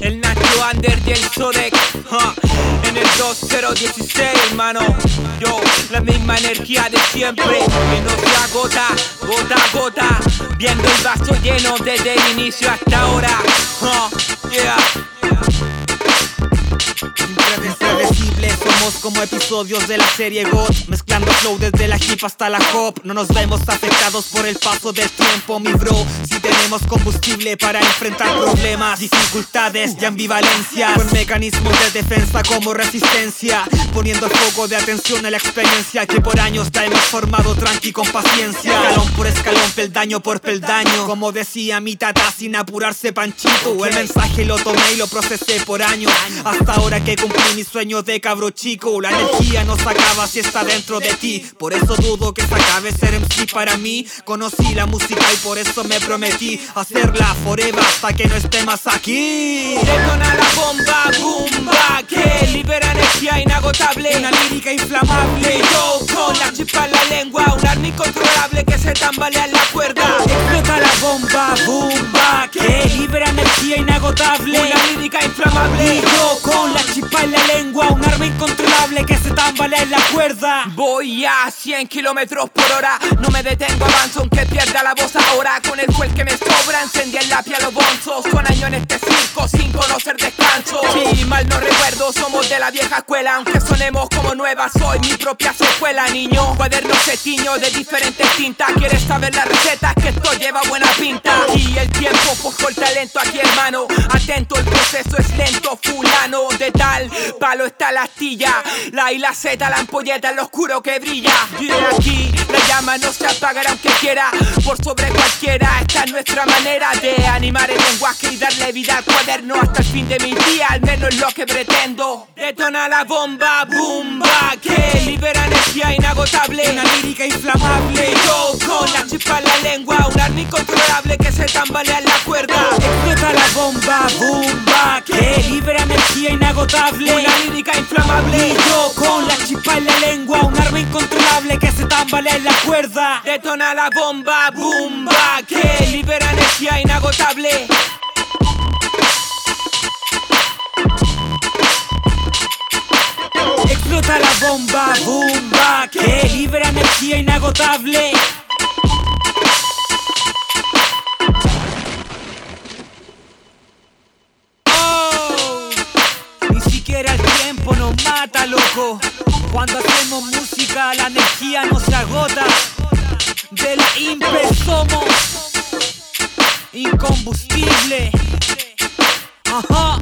El Nacho Under y el En el 2016, hermano. Yo, la misma energía de siempre, que no se agota, gota a gota. Viendo el vaso lleno desde el inicio hasta ahora, como episodios de la serie God Mezclando flow desde la hip hasta la hop. No nos vemos afectados por el paso del tiempo, mi bro. Si tenemos combustible para enfrentar problemas, dificultades y ambivalencias. Con mecanismos de defensa como resistencia Poniendo el foco de atención a la experiencia Que por años ya hemos formado tranqui con paciencia peldaño por peldaño. Como decía mi tata sin apurarse panchito. El mensaje lo tomé y lo procesé por años. Hasta ahora que cumplí mi sueño de cabro chico. La energía no se acaba si está dentro de ti. Por eso dudo que se acabe ser MC para mí. Conocí la música y por eso me prometí Hacerla forever hasta que no esté más aquí. Detona la bomba, bomba Que libera energía inagotable. Una lírica inflamable Yo con la chispa en la lengua Un arma incontrolable que se tambalea en la cuerda. Explota la bomba, bomba Que libera energía inagotable. Una lírica inflamable. Yo con la chispa en la lengua Un arma incontrolable que se tambalea en la cuerda. Voy a 100 kilómetros por hora No me detengo, avanzo pierda la voz ahora. Con el fuel que me sobra encendí en la a los bonzos Con años en este circo sin conocer descanso. Si mal no recuerdo somos de la vieja escuela. Aunque sonemos como nuevas soy mi propia secuela niño. Cuadernos tiño de diferentes tintas. ¿Quieres saber la receta? Que esto lleva buena pinta. Y el tiempo forjó el talento aquí hermano. Atento el proceso es lento fulano De tal. Palo está la astilla La y la Z, la ampolleta, el oscuro que brilla. Aquí la llama no se apagará aunque quiera Por sobre cualquiera esta es nuestra manera de animar el lenguaje y darle vida al cuaderno hasta el fin de mi día, al menos lo que pretendo. Detona la bomba, bomba, que libera energía inagotable, una lírica inflamable. Yo con la chispa en la lengua, un arma incontrolable que se tambalea en la cuerda. Explota la bomba, bomba, que libera energía inagotable, una lírica inflamable. Yo con la chispa en la lengua, un tambalea en la cuerda. Detona la bomba, bomba, que libera energía inagotable. Explota la bomba, bomba, que libera energía inagotable. Nos mata, loco. Cuando hacemos música, la energía no se agota. De la somos incombustible. Ajá.